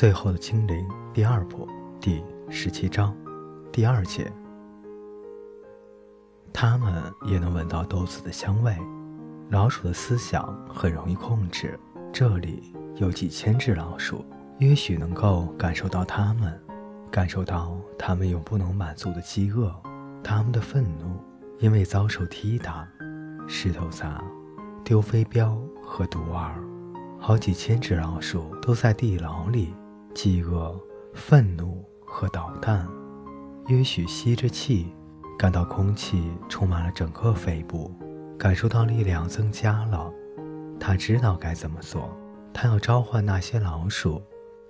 最后的精灵第二部第十七章第二节。他们也能闻到豆子的香味。老鼠的思想很容易控制。这里有几千只老鼠，也许能够感受到它们，感受到它们永不能满足的饥饿，它们的愤怒，因为遭受踢打、石头砸、丢飞镖和毒饵。好几千只老鼠都在地牢里，饥饿、愤怒和捣蛋。也许吸着气，感到空气充满了整个肺部，感受到力量增加了。他知道该怎么做。他要召唤那些老鼠，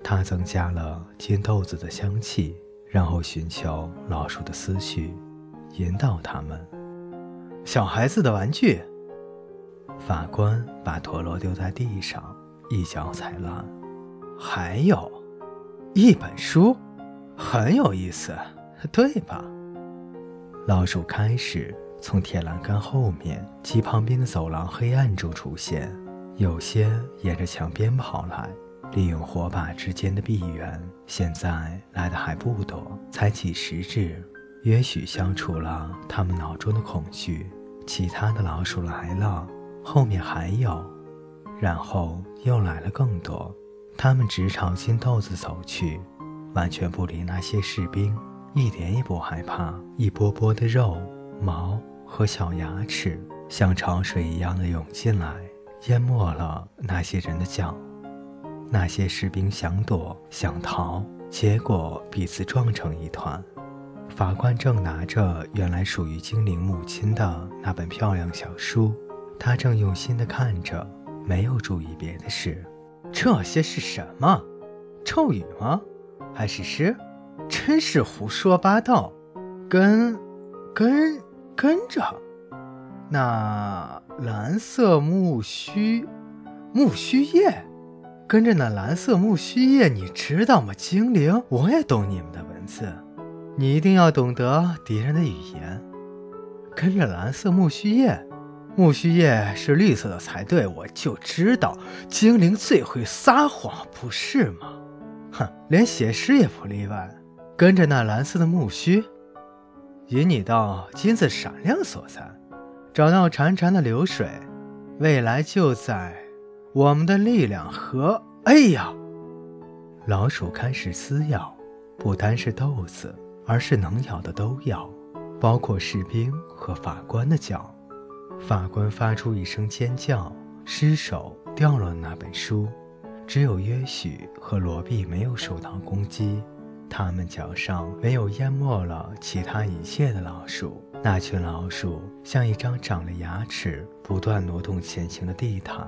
他增加了金豆子的香气，然后寻求老鼠的思绪，引导他们。小孩子的玩具。法官把陀螺丢在地上。一脚踩烂，还有，一本书，很有意思，对吧？老鼠开始从铁栏杆后面及旁边的走廊黑暗中出现，有些沿着墙边跑来，利用火把之间的闭源。现在来的还不多，才几十只，也许消除了他们脑中的恐惧。其他的老鼠来了，后面还有。然后又来了更多，他们直朝金豆子走去，完全不理那些士兵，一点也不害怕。一波波的肉、毛和小牙齿像潮水一样的涌进来，淹没了那些人的脚。那些士兵想躲想逃，结果彼此撞成一团。法官正拿着原来属于精灵母亲的那本漂亮小书，他正用心地看着。没有注意别的事，这些是什么？咒语吗？还是诗？真是胡说八道！跟，跟，跟着，那蓝色木须，木须叶，跟着那蓝色木须叶，你知道吗？精灵，我也懂你们的文字，你一定要懂得敌人的语言。跟着蓝色木须叶。木须叶是绿色的才对，我就知道精灵最会撒谎，不是吗？哼，连写诗也不例外。跟着那蓝色的木须，引你到金子闪亮所在，找到潺潺的流水，未来就在我们的力量和……哎呀！老鼠开始撕咬，不单是豆子，而是能咬的都咬，包括士兵和法官的脚。法官发出一声尖叫，失手掉了那本书。只有约许和罗比没有受到攻击，他们脚上没有淹没了其他一切的老鼠。那群老鼠像一张长了牙齿、不断挪动前行的地毯。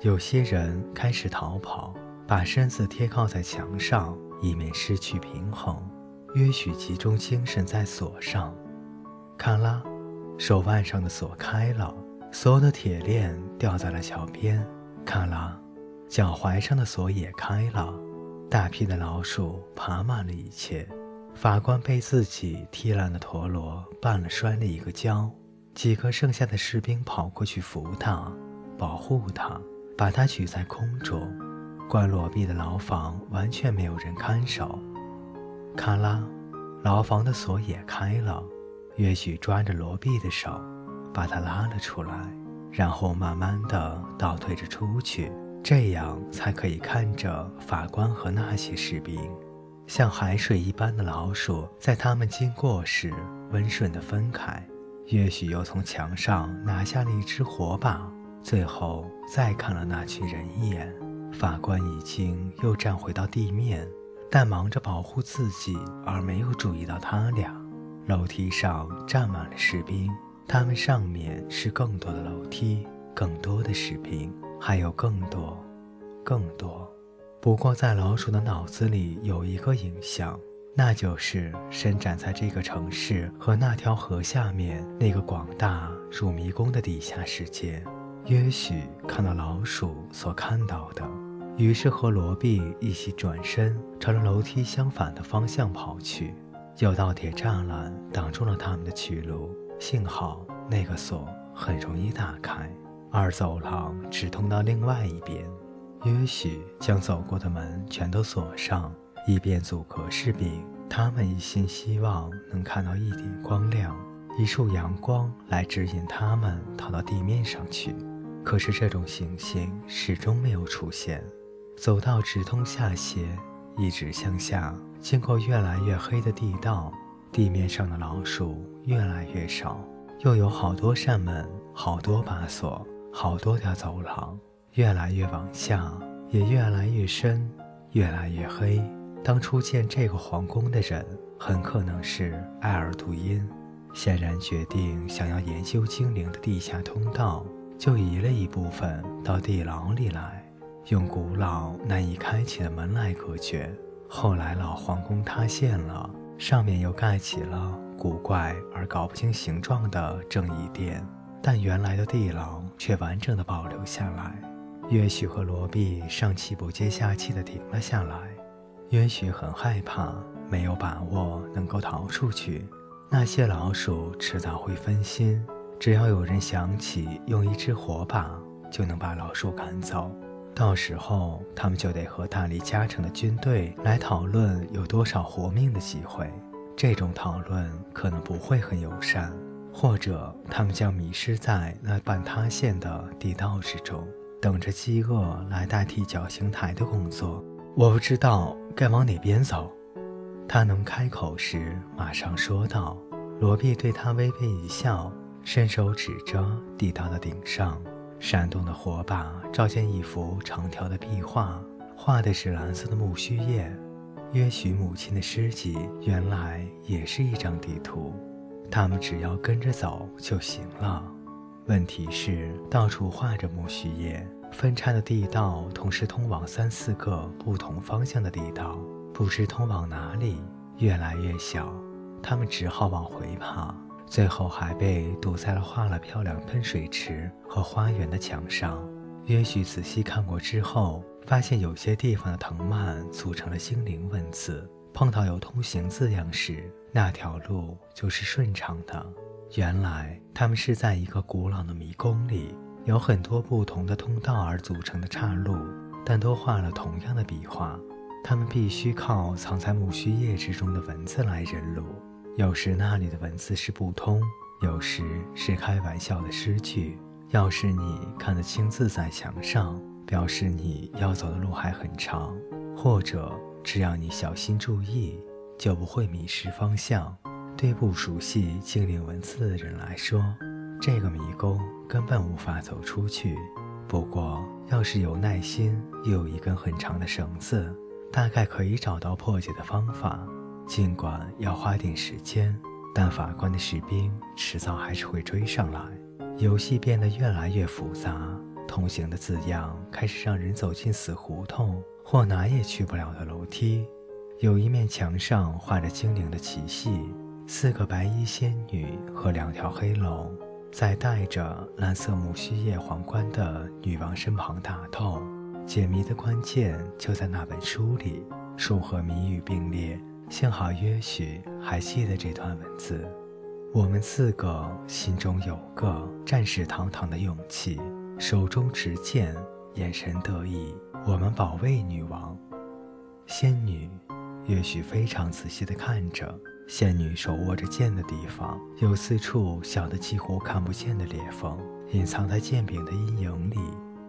有些人开始逃跑，把身子贴靠在墙上，以免失去平衡。约许集中精神在锁上，卡拉。手腕上的锁开了，所有的铁链掉在了桥边。卡拉，脚踝上的锁也开了。大批的老鼠爬满了一切。法官被自己踢烂的陀螺绊了，摔了一个跤。几个剩下的士兵跑过去扶他，保护他，把他举在空中。关罗毕的牢房完全没有人看守。卡拉，牢房的锁也开了。约许抓着罗毕的手，把他拉了出来，然后慢慢的倒退着出去，这样才可以看着法官和那些士兵，像海水一般的老鼠，在他们经过时温顺的分开。约许又从墙上拿下了一支火把，最后再看了那群人一眼。法官已经又站回到地面，但忙着保护自己，而没有注意到他俩。楼梯上站满了士兵，他们上面是更多的楼梯，更多的士兵，还有更多，更多。不过，在老鼠的脑子里有一个影像，那就是伸展在这个城市和那条河下面那个广大如迷宫的地下世界。也许看到老鼠所看到的，于是和罗毕一起转身，朝着楼梯相反的方向跑去。有道铁栅栏挡住了他们的去路，幸好那个锁很容易打开，而走廊直通到另外一边。约许将走过的门全都锁上，以便阻隔士兵。他们一心希望能看到一点光亮，一束阳光来指引他们逃到地面上去。可是这种情形始终没有出现。走道直通下斜，一直向下，经过越来越黑的地道，地面上的老鼠越来越少，又有好多扇门，好多把锁，好多条走廊，越来越往下，也越来越深，越来越黑。当初建这个皇宫的人，很可能是埃尔杜因，显然决定想要研究精灵的地下通道，就移了一部分到地牢里来，用古老难以开启的门来隔绝。后来老皇宫塌陷了，上面又盖起了古怪而搞不清形状的正义殿，但原来的地牢却完整的保留下来。约许和罗毕上气不接下气地停了下来。约许很害怕，没有把握能够逃出去。那些老鼠迟早会分心，只要有人想起用一支火把，就能把老鼠赶走。到时候，他们就得和大力加成的军队来讨论有多少活命的机会。这种讨论可能不会很友善，或者他们将迷失在那半塌陷的地道之中，等着饥饿来代替绞刑台的工作。我不知道该往哪边走。他能开口时，马上说道。罗毕对他微微一笑，伸手指着地道的顶上，闪动的火把照见一幅长条的壁画，画的是蓝色的木须叶。约许母亲的诗集原来也是一张地图，他们只要跟着走就行了。问题是，到处画着木须叶。分叉的地道同时通往三四个不同方向的地道，不知通往哪里，越来越小。他们只好往回爬，最后还被堵在了画了漂亮喷水池和花园的墙上。约许仔细看过之后，发现有些地方的藤蔓组成了精灵文字，碰到有通行字样时，那条路就是顺畅的。原来他们是在一个古老的迷宫里。有很多不同的通道而组成的岔路，但都画了同样的笔画。他们必须靠藏在木须叶之中的文字来认路。有时那里的文字是不通，有时是开玩笑的诗句。要是你看得清字在墙上，表示你要走的路还很长；或者只要你小心注意，就不会迷失方向。对不熟悉精灵文字的人来说，这个迷宫根本无法走出去。不过，要是有耐心，又有一根很长的绳子，大概可以找到破解的方法。尽管要花点时间，但法官的士兵迟早还是会追上来。游戏变得越来越复杂，通行的字样开始让人走进死胡同或哪也去不了的楼梯。有一面墙上画着精灵的奇戏，四个白衣仙女和两条黑龙。在戴着蓝色木须叶皇冠的女王身旁打斗，解谜的关键就在那本书里。书和谜语并列，幸好约许还记得这段文字。我们四个心中有个战士堂堂的勇气，手中持剑，眼神得意。我们保卫女王，仙女。约许非常仔细地看着。仙女手握着剑的地方，有四处小的几乎看不见的裂缝，隐藏在剑柄的阴影里。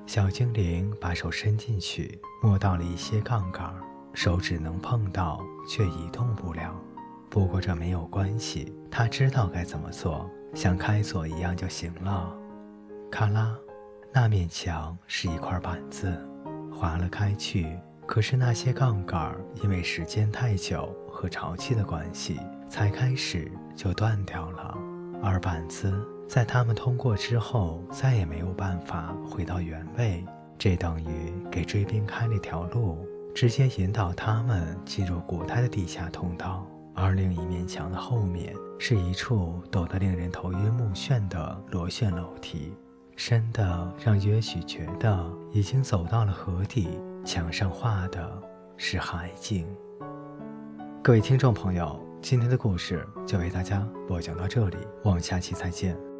小精灵把手伸进去，摸到了一些杠杆，手指能碰到，却移动不了。不过这没有关系，他知道该怎么做，像开锁一样就行了。咔啦，那面墙是一块板子，划了开去。可是那些杠杆因为时间太久和潮气的关系，才开始就断掉了。而板子在他们通过之后，再也没有办法回到原位。这等于给追兵开了条路，直接引导他们进入古代的地下通道。而另一面墙的后面是一处陡得令人头晕目眩的螺旋楼梯，深的让约许觉得已经走到了河底。墙上画的是海景。各位听众朋友，今天的故事就为大家播讲到这里，我们下期再见。